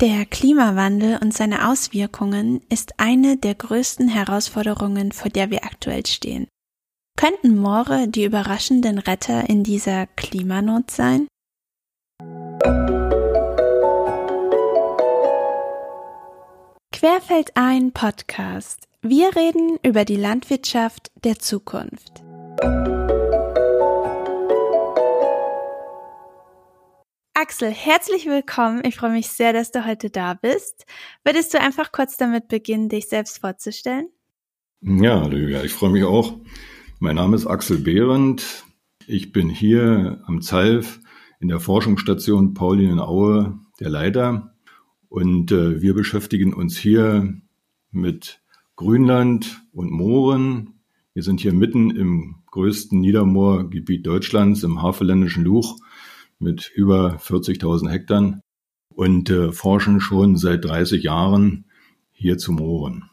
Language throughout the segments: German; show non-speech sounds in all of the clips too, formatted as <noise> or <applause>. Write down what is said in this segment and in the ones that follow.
Der Klimawandel und seine Auswirkungen ist eine der größten Herausforderungen, vor der wir aktuell stehen. Könnten Moore die überraschenden Retter in dieser Klimanot sein? Querfeldein Podcast. Wir reden über die Landwirtschaft der Zukunft. Axel, herzlich willkommen. Ich freue mich sehr, dass du heute da bist. Würdest du einfach kurz damit beginnen, dich selbst vorzustellen? Ja, Lydia, ich freue mich auch. Mein Name ist Axel Behrendt. Ich bin hier am ZALF in der Forschungsstation Paulinen-Aue der Leiter. Und äh, wir beschäftigen uns hier mit Grünland und Mooren. Wir sind hier mitten im größten Niedermoorgebiet Deutschlands, im Havelländischen Luch mit über 40.000 Hektar und äh, forschen schon seit 30 Jahren hier zu Mooren.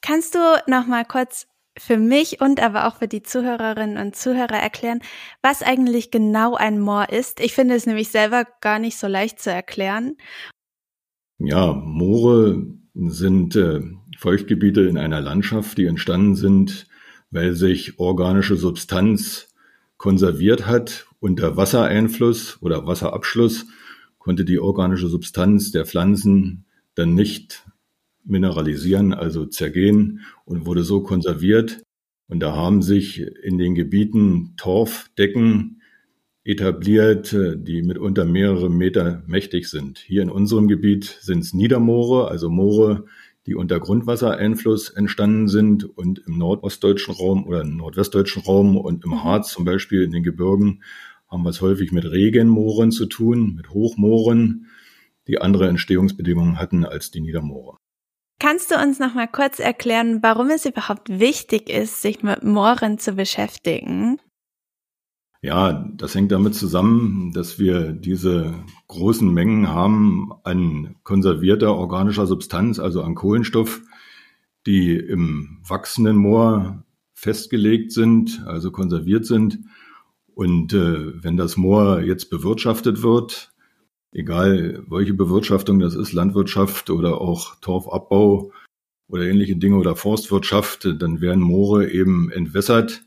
Kannst du noch mal kurz für mich und aber auch für die Zuhörerinnen und Zuhörer erklären, was eigentlich genau ein Moor ist? Ich finde es nämlich selber gar nicht so leicht zu erklären. Ja, Moore sind äh, Feuchtgebiete in einer Landschaft, die entstanden sind, weil sich organische Substanz konserviert hat unter Wassereinfluss oder Wasserabschluss konnte die organische Substanz der Pflanzen dann nicht mineralisieren, also zergehen und wurde so konserviert. Und da haben sich in den Gebieten Torfdecken etabliert, die mitunter mehrere Meter mächtig sind. Hier in unserem Gebiet sind es Niedermoore, also Moore, die unter Grundwassereinfluss entstanden sind und im nordostdeutschen Raum oder im nordwestdeutschen Raum und im Harz zum Beispiel in den Gebirgen haben wir es häufig mit Regenmooren zu tun, mit Hochmooren, die andere Entstehungsbedingungen hatten als die Niedermoore. Kannst du uns noch mal kurz erklären, warum es überhaupt wichtig ist, sich mit Mooren zu beschäftigen? Ja, das hängt damit zusammen, dass wir diese großen Mengen haben an konservierter organischer Substanz, also an Kohlenstoff, die im wachsenden Moor festgelegt sind, also konserviert sind. Und äh, wenn das Moor jetzt bewirtschaftet wird, egal welche Bewirtschaftung das ist, Landwirtschaft oder auch Torfabbau oder ähnliche Dinge oder Forstwirtschaft, dann werden Moore eben entwässert,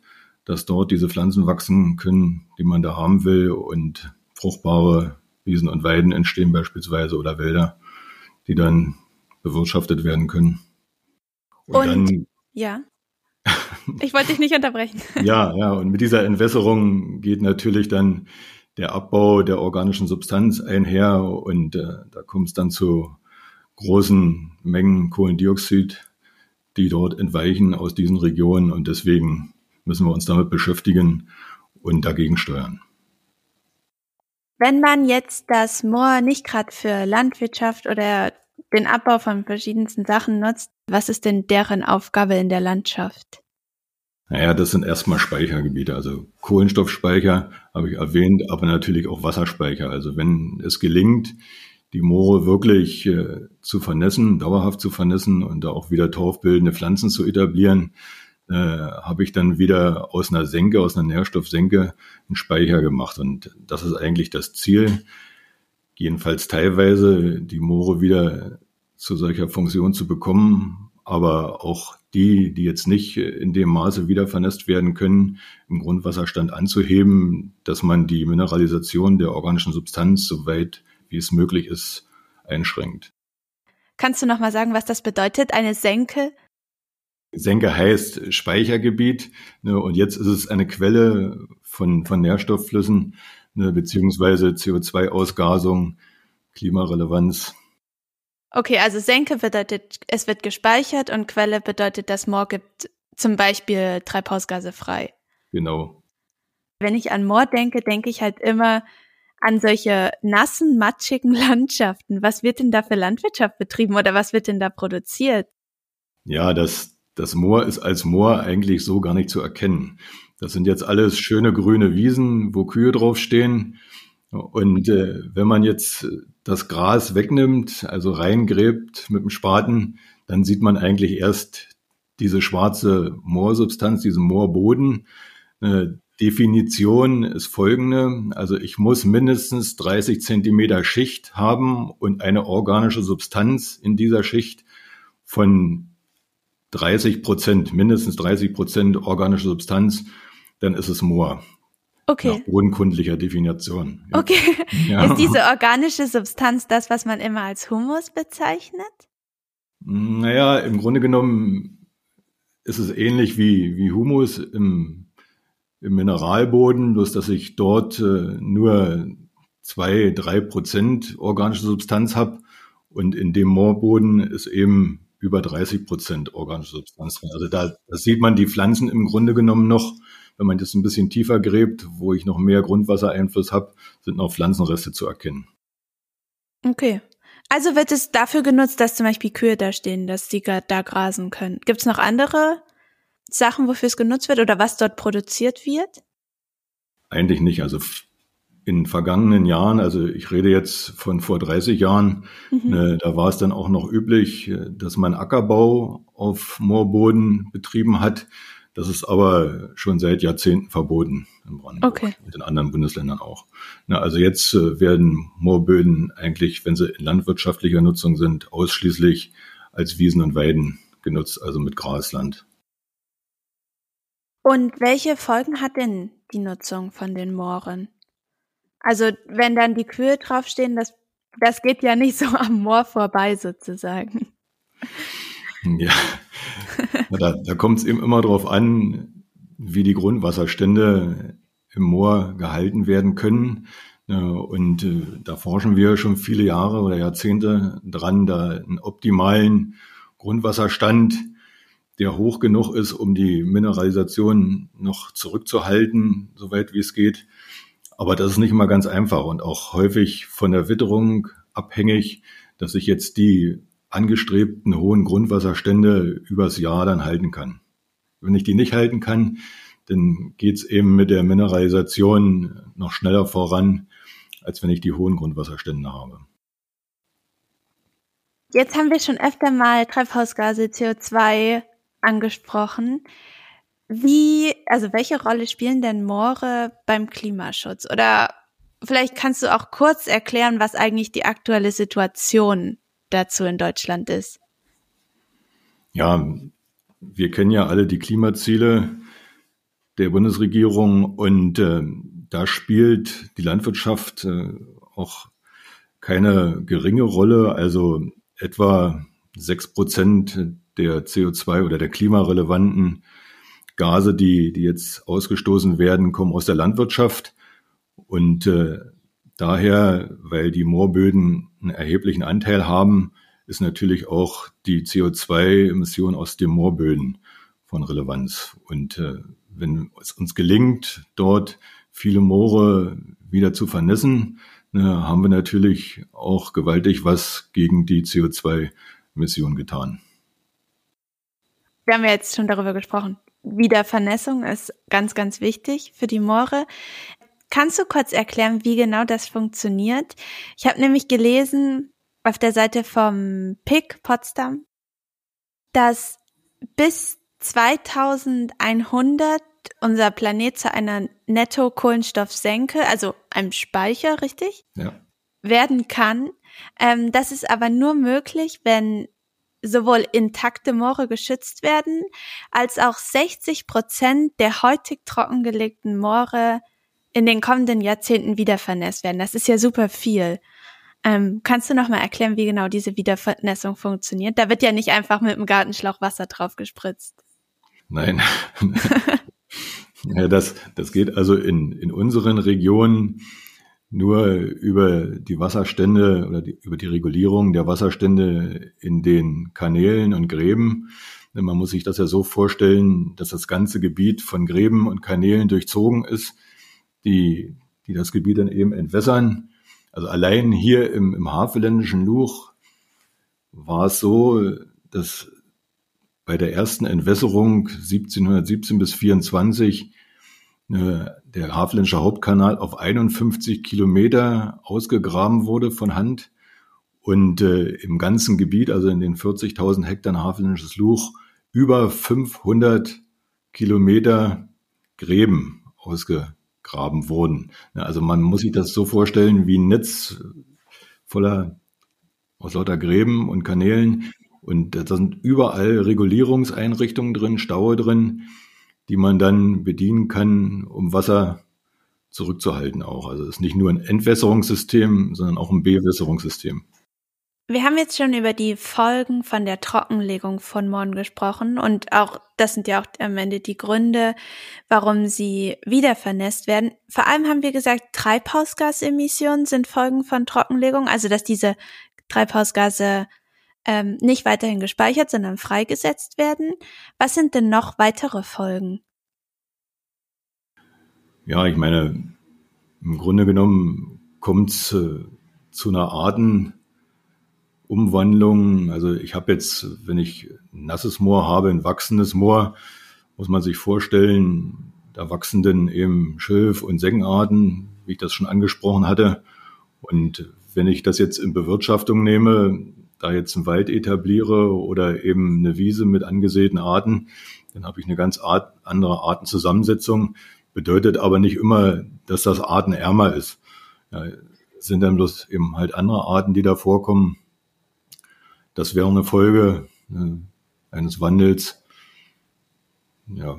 dass dort diese Pflanzen wachsen können, die man da haben will und fruchtbare Wiesen und Weiden entstehen beispielsweise oder Wälder, die dann bewirtschaftet werden können. Und, und dann, ja. <laughs> Ich wollte dich nicht unterbrechen. ja, ja, und mit dieser Entwässerung geht natürlich dann der Abbau der organischen Substanz einher und äh, da kommt es dann zu großen Mengen Kohlendioxid, die dort entweichen aus diesen Regionen und deswegen müssen wir uns damit beschäftigen und dagegen steuern. Wenn man jetzt das Moor nicht gerade für Landwirtschaft oder den Abbau von verschiedensten Sachen nutzt, was ist denn deren Aufgabe in der Landschaft? Naja, das sind erstmal Speichergebiete. Also Kohlenstoffspeicher habe ich erwähnt, aber natürlich auch Wasserspeicher. Also wenn es gelingt, die Moore wirklich äh, zu vernässen, dauerhaft zu vernässen und da auch wieder torfbildende Pflanzen zu etablieren, äh, habe ich dann wieder aus einer Senke, aus einer Nährstoffsenke einen Speicher gemacht. Und das ist eigentlich das Ziel, jedenfalls teilweise die Moore wieder zu solcher Funktion zu bekommen, aber auch die, die jetzt nicht in dem Maße wieder vernässt werden können, im Grundwasserstand anzuheben, dass man die Mineralisation der organischen Substanz so weit wie es möglich ist einschränkt. Kannst du noch mal sagen, was das bedeutet, eine Senke? Senke heißt Speichergebiet ne, und jetzt ist es eine Quelle von, von Nährstoffflüssen ne, beziehungsweise CO2-Ausgasung, Klimarelevanz Okay, also Senke bedeutet, es wird gespeichert und Quelle bedeutet, das Moor gibt zum Beispiel Treibhausgase frei. Genau. Wenn ich an Moor denke, denke ich halt immer an solche nassen, matschigen <laughs> Landschaften. Was wird denn da für Landwirtschaft betrieben oder was wird denn da produziert? Ja, das, das Moor ist als Moor eigentlich so gar nicht zu erkennen. Das sind jetzt alles schöne grüne Wiesen, wo Kühe draufstehen. Und äh, wenn man jetzt das Gras wegnimmt, also reingräbt mit dem Spaten, dann sieht man eigentlich erst diese schwarze Moorsubstanz, diesen Moorboden. Äh, Definition ist folgende. Also ich muss mindestens 30 Zentimeter Schicht haben und eine organische Substanz in dieser Schicht von 30 Prozent, mindestens 30 Prozent organische Substanz, dann ist es Moor. Okay. Nach bodenkundlicher Definition. Ja. Okay. Ja. Ist diese organische Substanz das, was man immer als Humus bezeichnet? Naja, im Grunde genommen ist es ähnlich wie, wie Humus im, im Mineralboden, bloß dass ich dort äh, nur zwei, drei Prozent organische Substanz habe und in dem Moorboden ist eben über 30 Prozent organische Substanz drin. Also da, sieht man die Pflanzen im Grunde genommen noch wenn man das ein bisschen tiefer gräbt, wo ich noch mehr Grundwassereinfluss habe, sind noch Pflanzenreste zu erkennen. Okay. Also wird es dafür genutzt, dass zum Beispiel Kühe da stehen, dass die da grasen können. Gibt es noch andere Sachen, wofür es genutzt wird oder was dort produziert wird? Eigentlich nicht. Also in vergangenen Jahren, also ich rede jetzt von vor 30 Jahren, mhm. äh, da war es dann auch noch üblich, äh, dass man Ackerbau auf Moorboden betrieben hat. Das ist aber schon seit Jahrzehnten verboten in Brandenburg, okay. mit den anderen Bundesländern auch. Na, also jetzt äh, werden Moorböden eigentlich, wenn sie in landwirtschaftlicher Nutzung sind, ausschließlich als Wiesen und Weiden genutzt, also mit Grasland. Und welche Folgen hat denn die Nutzung von den Mooren? Also wenn dann die Kühe draufstehen, das, das geht ja nicht so <laughs> am Moor vorbei sozusagen. Ja, da, da kommt es eben immer darauf an, wie die Grundwasserstände im Moor gehalten werden können. Und äh, da forschen wir schon viele Jahre oder Jahrzehnte dran, da einen optimalen Grundwasserstand, der hoch genug ist, um die Mineralisation noch zurückzuhalten, soweit wie es geht. Aber das ist nicht immer ganz einfach und auch häufig von der Witterung abhängig, dass sich jetzt die angestrebten hohen Grundwasserstände übers Jahr dann halten kann. Wenn ich die nicht halten kann, dann geht's eben mit der Mineralisation noch schneller voran, als wenn ich die hohen Grundwasserstände habe. Jetzt haben wir schon öfter mal Treibhausgase CO2 angesprochen. Wie, also welche Rolle spielen denn Moore beim Klimaschutz? Oder vielleicht kannst du auch kurz erklären, was eigentlich die aktuelle Situation dazu in Deutschland ist? Ja, wir kennen ja alle die Klimaziele der Bundesregierung und äh, da spielt die Landwirtschaft äh, auch keine geringe Rolle. Also etwa sechs Prozent der CO2 oder der klimarelevanten Gase, die, die jetzt ausgestoßen werden, kommen aus der Landwirtschaft. Und äh, Daher, weil die Moorböden einen erheblichen Anteil haben, ist natürlich auch die CO2-Emission aus den Moorböden von Relevanz. Und äh, wenn es uns gelingt, dort viele Moore wieder zu vernässen, ne, haben wir natürlich auch gewaltig was gegen die CO2-Emission getan. Wir haben ja jetzt schon darüber gesprochen. Wiedervernässung ist ganz, ganz wichtig für die Moore. Kannst du kurz erklären, wie genau das funktioniert? Ich habe nämlich gelesen auf der Seite vom PIC Potsdam, dass bis 2100 unser Planet zu einer Netto-Kohlenstoffsenke, also einem Speicher, richtig? Ja. Werden kann. Ähm, das ist aber nur möglich, wenn sowohl intakte Moore geschützt werden, als auch 60 Prozent der heutig trockengelegten Moore in den kommenden Jahrzehnten wieder vernässt werden. Das ist ja super viel. Ähm, kannst du noch mal erklären, wie genau diese Wiedervernässung funktioniert? Da wird ja nicht einfach mit dem Gartenschlauch Wasser drauf gespritzt. Nein. <laughs> ja, das, das geht also in, in unseren Regionen nur über die Wasserstände oder die, über die Regulierung der Wasserstände in den Kanälen und Gräben. Man muss sich das ja so vorstellen, dass das ganze Gebiet von Gräben und Kanälen durchzogen ist die, die das Gebiet dann eben entwässern. Also allein hier im, im Havelländischen Luch war es so, dass bei der ersten Entwässerung 1717 bis 24 äh, der Havelländische Hauptkanal auf 51 Kilometer ausgegraben wurde von Hand und äh, im ganzen Gebiet, also in den 40.000 Hektar Havelländisches Luch, über 500 Kilometer Gräben ausgegraben wurden. Also man muss sich das so vorstellen wie ein Netz voller aus lauter Gräben und Kanälen. Und da sind überall Regulierungseinrichtungen drin, Staue drin, die man dann bedienen kann, um Wasser zurückzuhalten auch. Also es ist nicht nur ein Entwässerungssystem, sondern auch ein Bewässerungssystem. Wir haben jetzt schon über die Folgen von der Trockenlegung von Mooren gesprochen und auch, das sind ja auch am Ende die Gründe, warum sie wieder vernässt werden. Vor allem haben wir gesagt, Treibhausgasemissionen sind Folgen von Trockenlegung, also dass diese Treibhausgase ähm, nicht weiterhin gespeichert, sondern freigesetzt werden. Was sind denn noch weitere Folgen? Ja, ich meine, im Grunde genommen kommt es äh, zu einer Artenumwandlung. Also ich habe jetzt, wenn ich nasses Moor habe, ein wachsendes Moor, muss man sich vorstellen, da wachsen dann eben Schilf- und Sengenarten, wie ich das schon angesprochen hatte. Und wenn ich das jetzt in Bewirtschaftung nehme, da jetzt einen Wald etabliere oder eben eine Wiese mit angesäten Arten, dann habe ich eine ganz Art, andere Artenzusammensetzung bedeutet aber nicht immer, dass das artenärmer ist. Ja, sind dann bloß eben halt andere Arten, die da vorkommen. Das wäre eine Folge äh, eines Wandels. Ja,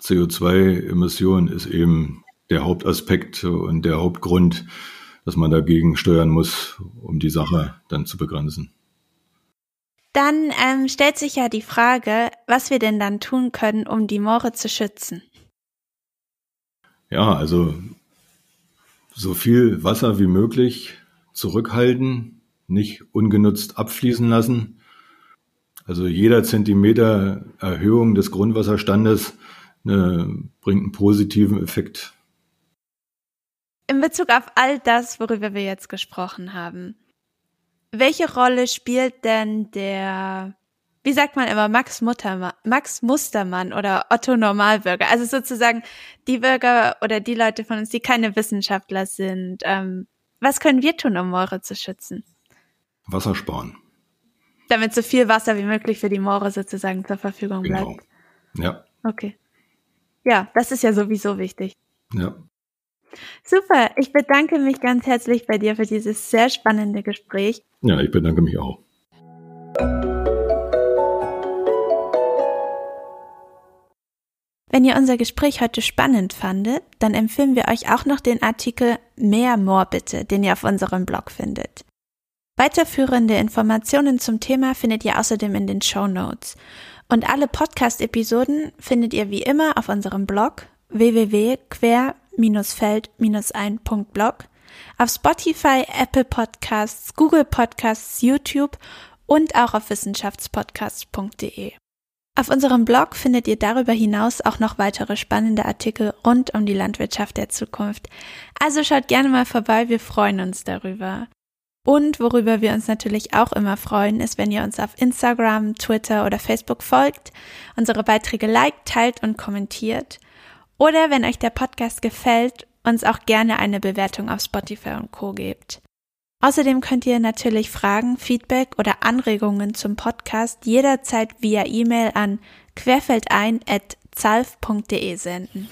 CO2-Emission ist eben der Hauptaspekt und der Hauptgrund, dass man dagegen steuern muss, um die Sache dann zu begrenzen. Dann ähm, stellt sich ja die Frage, was wir denn dann tun können, um die Moore zu schützen. Ja, also so viel Wasser wie möglich zurückhalten, nicht ungenutzt abfließen lassen. Also jeder Zentimeter Erhöhung des Grundwasserstandes äh, bringt einen positiven Effekt. In Bezug auf all das, worüber wir jetzt gesprochen haben, welche Rolle spielt denn der wie sagt man immer, Max, Muttermann, Max Mustermann oder Otto Normalbürger. Also sozusagen die Bürger oder die Leute von uns, die keine Wissenschaftler sind. Ähm, was können wir tun, um Moore zu schützen? Wasser sparen. Damit so viel Wasser wie möglich für die Moore sozusagen zur Verfügung genau. bleibt. Ja. Okay. Ja, das ist ja sowieso wichtig. Ja. Super, ich bedanke mich ganz herzlich bei dir für dieses sehr spannende Gespräch. Ja, ich bedanke mich auch. Wenn ihr unser Gespräch heute spannend fandet, dann empfehlen wir euch auch noch den Artikel Mehr More bitte, den ihr auf unserem Blog findet. Weiterführende Informationen zum Thema findet ihr außerdem in den Show Notes. Und alle Podcast-Episoden findet ihr wie immer auf unserem Blog www.quer-feld-ein.blog, auf Spotify, Apple Podcasts, Google Podcasts, YouTube und auch auf wissenschaftspodcasts.de. Auf unserem Blog findet ihr darüber hinaus auch noch weitere spannende Artikel rund um die Landwirtschaft der Zukunft. Also schaut gerne mal vorbei, wir freuen uns darüber. Und worüber wir uns natürlich auch immer freuen, ist, wenn ihr uns auf Instagram, Twitter oder Facebook folgt, unsere Beiträge liked, teilt und kommentiert. Oder wenn euch der Podcast gefällt, uns auch gerne eine Bewertung auf Spotify und Co gebt. Außerdem könnt ihr natürlich Fragen, Feedback oder Anregungen zum Podcast jederzeit via E-Mail an querfeldein.zalf.de senden.